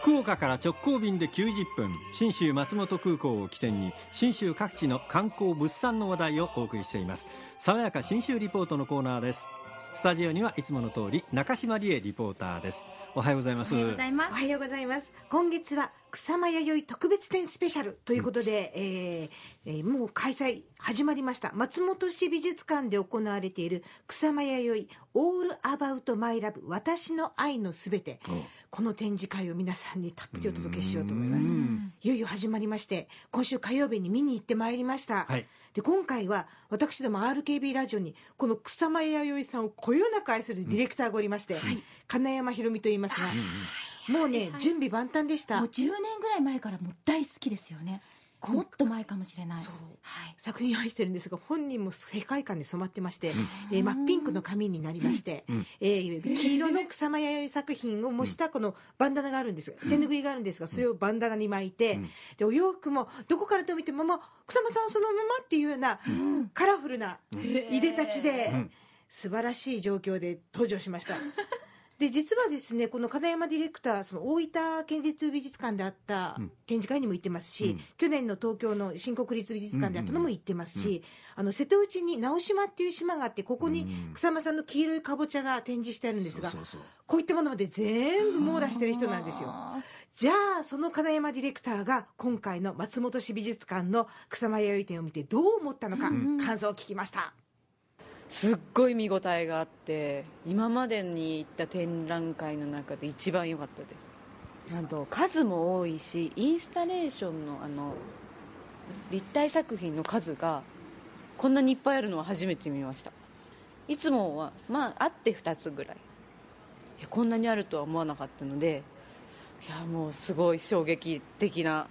福岡から直行便で90分信州松本空港を起点に信州各地の観光物産の話題をお送りしています。爽やか信州リポートのコーナーです。スタジオにはいつもの通り中島理恵リポーターです。おはようございます。おはようございます。おはようございます。今月は草間弥生特別展スペシャルということで、うん、えー、えー、もう開催始まりました。松本市美術館で行われている草間弥生オールアバウトマイラブ私の愛のすべて、うん、この展示会を皆さんにたっぷりお届けしようと思います。いよいよ始まりまして今週火曜日に見に行ってまいりました、はい。で今回は私ども RKB ラジオにこの草間彌生さんをこよなく愛するディレクターがおりまして、うん、金山ひろみと言いますが、もうね、準備万端でした。もう10年ぐらい前からもう大好きですよね。もっと前かもしれない、はい、作品を愛してるんですが本人も世界観に染まってまして、うん、えー、真っピンクの髪になりまして、うん、えー、黄色の草間弥生作品を模したこのバンダナがあるんです手ぬぐいがあるんですがそれをバンダナに巻いて、うん、でお洋服もどこからと見ても、まあ、草間さんそのままっていうような、カラフルないでたちで、素晴らしい状況で登場しました。で実はですねこの金山ディレクターその大分県立美術館であった展示会にも行ってますし、うん、去年の東京の新国立美術館であったのも行ってますし、あの瀬戸内に直島っていう島があってここに草間さんの黄色いかぼちゃが展示してあるんですが、こういったものまで全部網羅してる人なんですよ。じゃあその金山ディレクターが今回の松本市美術館の草間弥生展を見てどう思ったのか、感想を聞きました。すっごい見応えがあって今までに行った展覧会の中で一番良かったです。なんと数も多いしインスタレーションのあの立体作品の数がこんなにいっぱいあるのは初めて見ました。いつもはまああって2つぐらい。いやこんなにあるとは思わなかったのでいやもうすごい衝撃的な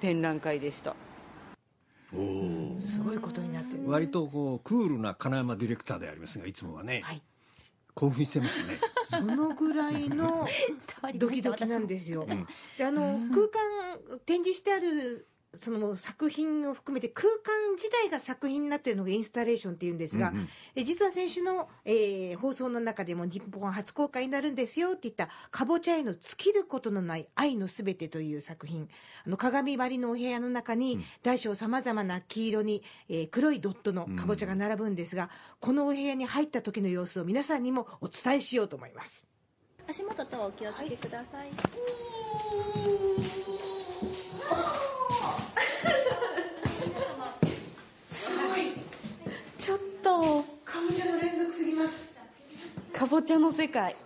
展覧会でした。すごいことに割とこうクールな金山ディレクターでありますがいつもはね、はい、興奮してますね。そのぐらいの ドキドキなんですよ、であの空間展示してあるその作品を含めて空間自体が作品になっているのがインスタレーションっていうんですが、うんうん、え実は先週の、えー、放送の中でも日本初公開になるんですよって言った「かぼちゃへの尽きることのない愛のすべて」という作品。あの鏡張りのお部屋の中に大小さまざまな黄色に、えー、黒いドットのかぼちゃが並ぶんですが、うん、このお部屋に入った時の様子を皆さんにもお伝えしようと思います。足元とお気をつけください、はいかぼちゃの連続すぎますかぼちゃの世界か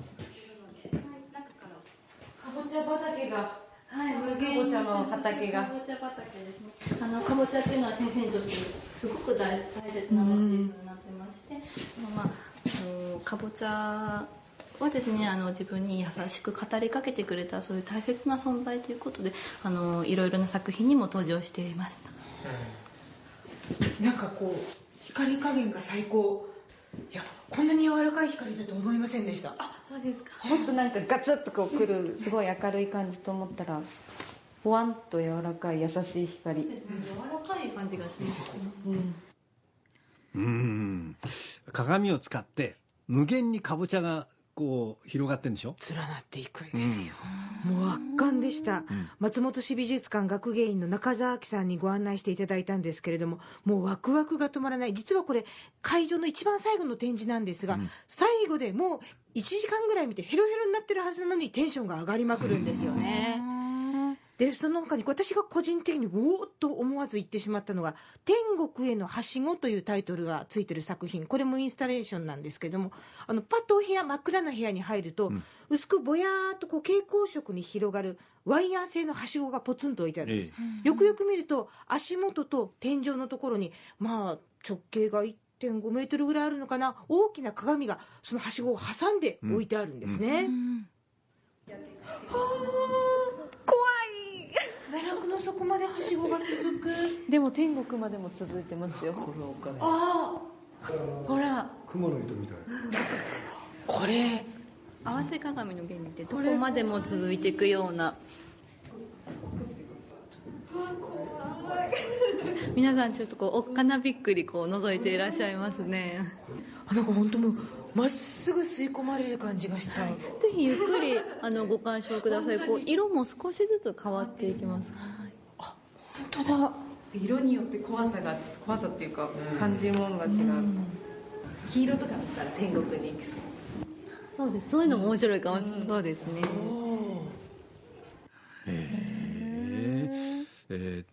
ぼちゃ畑がはい、かぼちゃの畑が。かぼちゃ畑ですね。あのかぼちゃっていうのは先生にとってすごく大大切なモチーフになってまして、うん、まああのかぼちゃはですねあの自分に優しく語りかけてくれたそういう大切な存在ということであのいろいろな作品にも登場しています。なんかこう光加減が最高いやこんなに柔らかい光だと思いませんでした。あそうですか。本当なんかガツッとこうくるすごい明るい感じと思ったらほわんと柔らかい優しい光、柔らかい感じがしますうん。うん。鏡を使って無限にかぼちゃがこう広がってんでしょ？連なっていくんですよ、うん、もう圧巻でした、うん、松本市美術館学芸員の中澤明さんにご案内していただいたんですけれどももうワクワクが止まらない。実はこれ会場の一番最後の展示なんですが、うん、最後でもう1時間ぐらい見てヘロヘロになってるはずなのにテンションが上がりまくるんですよね、でその他に私が個人的におおっと思わず言ってしまったのが「天国へのはしご」というタイトルがついてる作品。これもインスタレーションなんですけどもあのパッとお部屋真っ暗な部屋に入ると、うん、薄くぼやーっとこう蛍光色に広がるワイヤー製のはしごがポツンと置いてあるんです、ええ、よくよく見ると足元と天井のところにまあ直径が1.5メートルぐらいあるのかな。大きな鏡がそのはしごを挟んで置いてあるんですね、うん。うんの底まではしごが続くでも天国までも続いてますよ。これお金ああほら。雲の糸みたい。これ。合わせ鏡の原理ってどこまでも続いていくような。皆さんちょっとこうおっかなびっくりこう覗いていらっしゃいますね。あなんか本当もうまっすぐ吸い込まれる感じがしちゃう、ぜひゆっくりあのご鑑賞ください。こう色も少しずつ変わっていきます。本当だ色によって怖さが怖さっていうか感じるものが違う、黄色とかだったら天国に行きそう。そうです。そういうのも面白いかもしれない、そうですね。え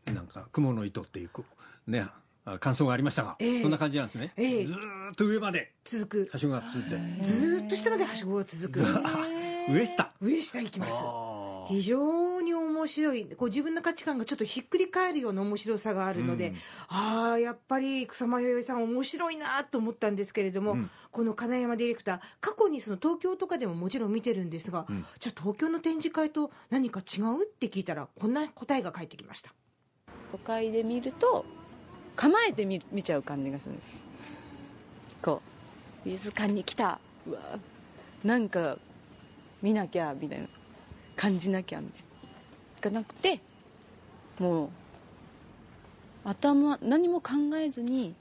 ー。なんか雲の糸っていうねあ感想がありましたが、ええ。そんな感じなんですね、ええ。ずーっと上まで続く。はしごが続いて、ずーっと下まではしごが続く。上下。上下行きます。非常に面白い。こう自分の価値観がちょっとひっくり返るような面白さがあるので、うん。ああやっぱり草間彌生さん面白いなと思ったんですけれども、うん。この金山ディレクター過去にその東京とかでももちろん見てるんですが、ん。じゃあ東京の展示会と何か違うって聞いたらこんな答えが返ってきました。都会で見ると構えて見見ちゃう感じがするこう美術館に来た。うわなんか見なきゃみたいな。感じなきゃみたいながなくてもう頭何も考えずに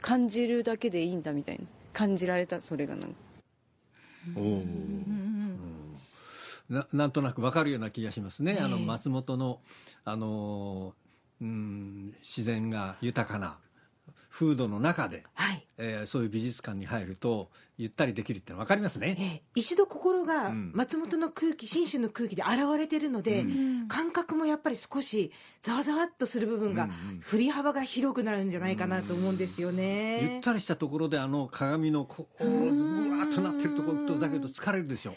感じるだけでいいんだみたいな。感じられたそれがなんか。おーななんとなくわかるような気がしますね、あのええ松本の、あのーうん、自然が豊かな風土の中で、はい。えーそういう美術館に入るとゆったりできるってのは分かりますね。ええ。一度心がうん。松本の空気信州の空気で現れてるので、う感覚もやっぱり少しざわざわっとする部分が、うんうん。振り幅が広くなるんじゃないかなと思うんですよゆねっ。たりしたところであの鏡のこううわーっとなってるところとだけど疲れるでしょ。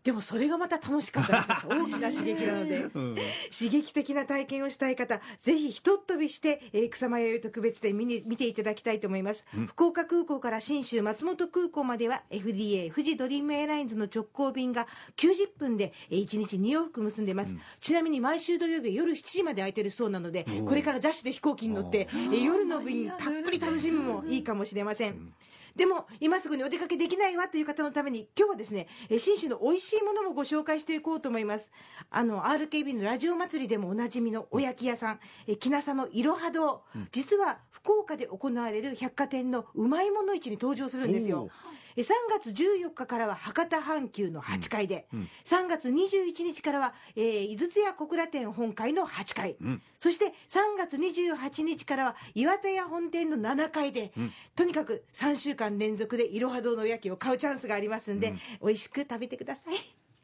あでもそれがまた楽しかったりします 大きな刺激なので。うん。刺激的な体験をしたい方ぜひひとっ飛びして、えー草間彌生特別展見に見ていただきたいと思います、福岡空港から信州松本空港までは FDA 富士ドリームエアラインズの直行便が90分で、えー1日2往復結んでます、ちなみに毎週土曜日は夜7時まで空いてるそうなのでこれからダッシュで飛行機に乗って、えー夜の便たっぷり楽しむもいいかもしれませんでも今すぐにお出かけできないわという方のために今日はですねえー信州の美味しいものもご紹介していこうと思います。あの RKB のラジオ祭りでもおなじみのおやき屋さんえー木なさのいろは堂。実は福岡で行われる百貨店のうまいもの市に登場するんですよ3月14日からは博多阪急の8階で、うん3月21日からは、えー井筒屋小倉店本館の8階、ん。そして3月28日からは岩田屋本店の7階で、とにかく3週間連続でいろは堂のおやきを買うチャンスがありますんで、美味しく食べてください。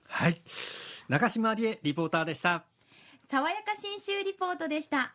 はい。中島理恵リポーターでした。爽やか新州リポートでした